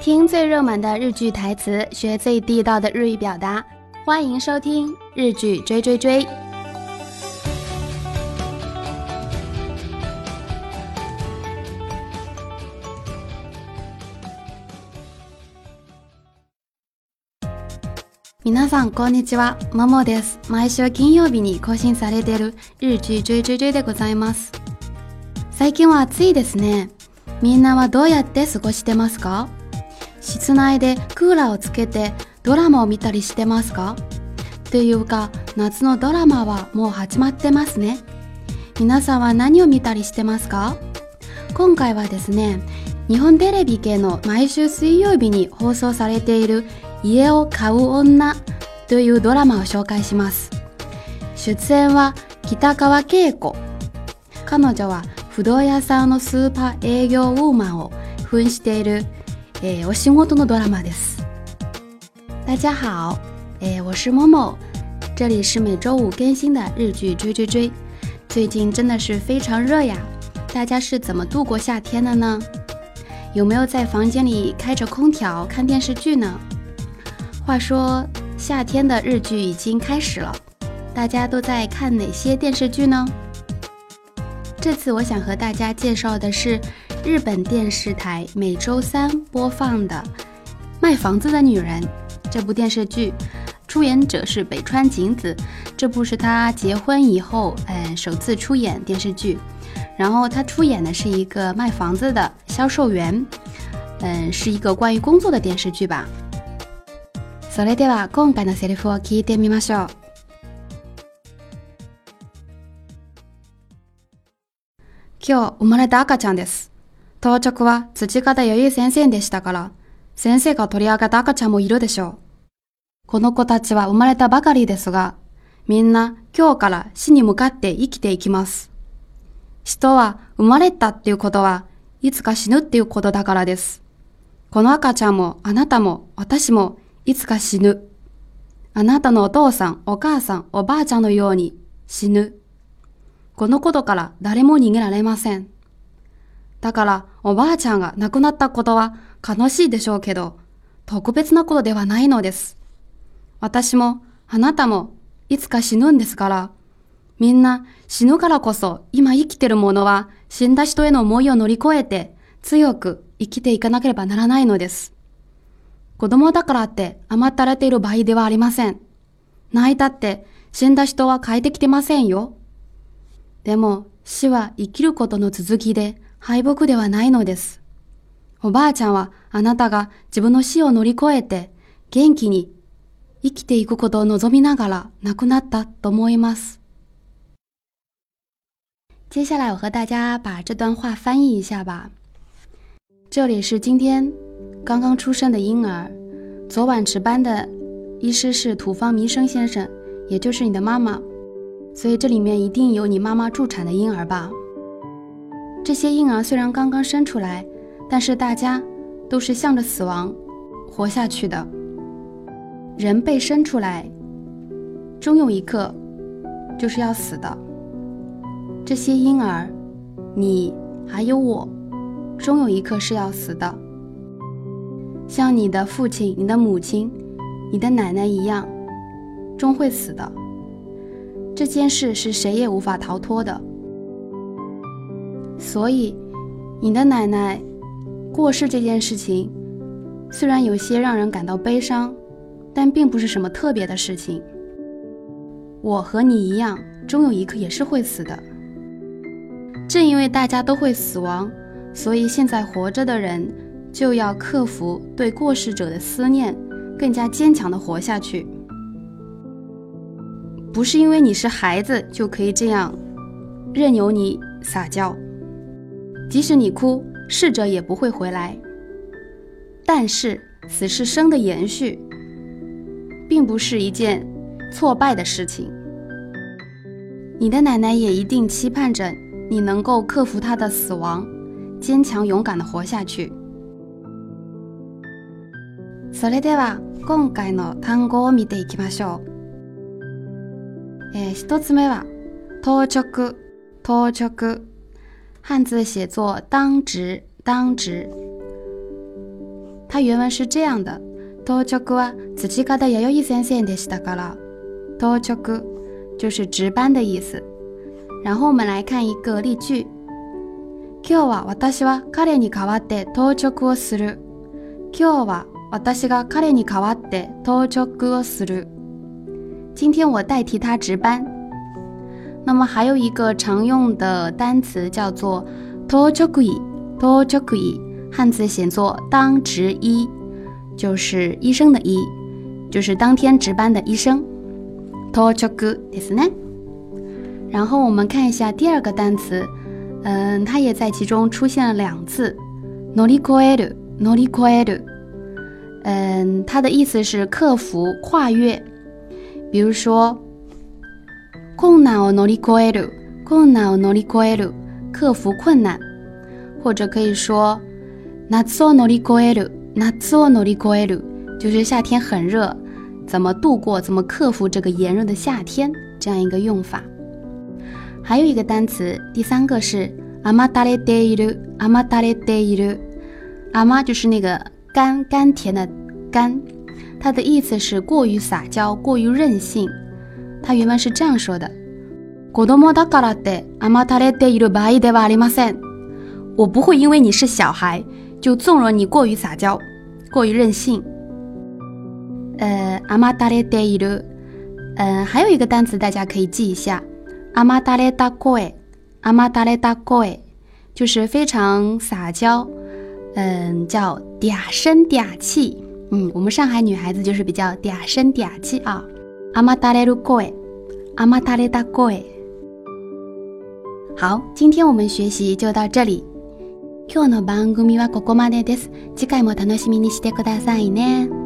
听最热门的日剧台词，学最地道的日语表达。欢迎收听《日剧追追追》。皆さんこんにちは、ももです。毎週金曜日に更新されている日追追追でございます。最近は暑いですね。みんなはどうやって過ごしてますか？室内でクーラーをつけてドラマを見たりしてますかというか夏のドラマはもう始まってますね皆さんは何を見たりしてますか今回はですね日本テレビ系の毎週水曜日に放送されている「家を買う女」というドラマを紹介します出演は北川景子彼女は不動屋さんのスーパー営業ウーマンを扮している诶，我心窝痛得多了玛得斯。大家好，诶，我是某某，这里是每周五更新的日剧追追追。最近真的是非常热呀，大家是怎么度过夏天的呢？有没有在房间里开着空调看电视剧呢？话说夏天的日剧已经开始了，大家都在看哪些电视剧呢？这次我想和大家介绍的是。日本电视台每周三播放的《卖房子的女人》这部电视剧，出演者是北川景子。这部是她结婚以后，嗯，首次出演电视剧。然后她出演的是一个卖房子的销售员，嗯，是一个关于工作的电视剧吧。今日生まれた赤ちゃんです。当直は土方由衣先生でしたから、先生が取り上げた赤ちゃんもいるでしょう。この子たちは生まれたばかりですが、みんな今日から死に向かって生きていきます。人は生まれたっていうことはいつか死ぬっていうことだからです。この赤ちゃんもあなたも私もいつか死ぬ。あなたのお父さん、お母さん、おばあちゃんのように死ぬ。このことから誰も逃げられません。だからおばあちゃんが亡くなったことは悲しいでしょうけど、特別なことではないのです。私もあなたもいつか死ぬんですから、みんな死ぬからこそ今生きてるものは死んだ人への思いを乗り越えて強く生きていかなければならないのです。子供だからって甘ったれている場合ではありません。泣いたって死んだ人は変えてきてませんよ。でも死は生きることの続きで敗北ではないのです。おばあちゃんはあなたが自分の死を乗り越えて元気に生きていくことを望みながら亡くなったと思います。接下来我和大家把这段话翻译一下吧。这里是今天刚刚出生的婴儿，昨晚值班的医师是土方明生先生，也就是你的妈妈，所以这里面一定有你妈妈助产的婴儿吧。这些婴儿虽然刚刚生出来，但是大家都是向着死亡活下去的。人被生出来，终有一刻就是要死的。这些婴儿，你还有我，终有一刻是要死的。像你的父亲、你的母亲、你的奶奶一样，终会死的。这件事是谁也无法逃脱的。所以，你的奶奶过世这件事情，虽然有些让人感到悲伤，但并不是什么特别的事情。我和你一样，终有一刻也是会死的。正因为大家都会死亡，所以现在活着的人就要克服对过世者的思念，更加坚强的活下去。不是因为你是孩子就可以这样，任由你撒娇。即使你哭，逝者也不会回来。但是，死是生的延续，并不是一件挫败的事情。你的奶奶也一定期盼着你能够克服她的死亡，坚强勇敢的活下去。それでは今回の単語を見ていきましょう。え、一つ目は「倒着」、「到着」。汉字写作“当值”，“当值”。它原文是这样的：“当值”就是值班的意思。然后我们来看一个例句：“今日は私は彼に代わって当值をする。”“今日は私が彼に代わって当值をする。”今天我代替他值班。那么还有一个常用的单词叫做 t o r c h o k u i t o r c h o k u i 汉字写作“当值医”，就是医生的医，就是当天值班的医生。t o r c h o k u i 这是呢。然后我们看一下第二个单词，嗯，它也在其中出现了两次，“noliquido”，noliquido，嗯，它的意思是克服、跨越，比如说。困难哦，努力越来了！困难哦，努力越来了！克服困难，或者可以说，夏做乗り越来了，那做努力过来了，就是夏天很热，怎么度过，怎么克服这个炎热的夏天，这样一个用法。还有一个单词，第三个是阿妈达列德伊鲁，阿妈达列德伊鲁，阿妈就是那个甘甘甜的甘，它的意思是过于撒娇，过于任性。他原文是这样说的：“我不会因为你是小孩就纵容你过于撒娇、过于任性。”呃，阿妈达嘞得一路，呃，还有一个单词大家可以记一下：“阿妈达嘞大乖，たれた声，大乖”，就是非常撒娇，嗯，叫嗲声嗲气。嗯，我们上海女孩子就是比较嗲声嗲气啊。甘たれる声，甘たれた声。好，今天我们学习就到这里。今日の番組はここまでです。次回も楽しみにしてくださいね。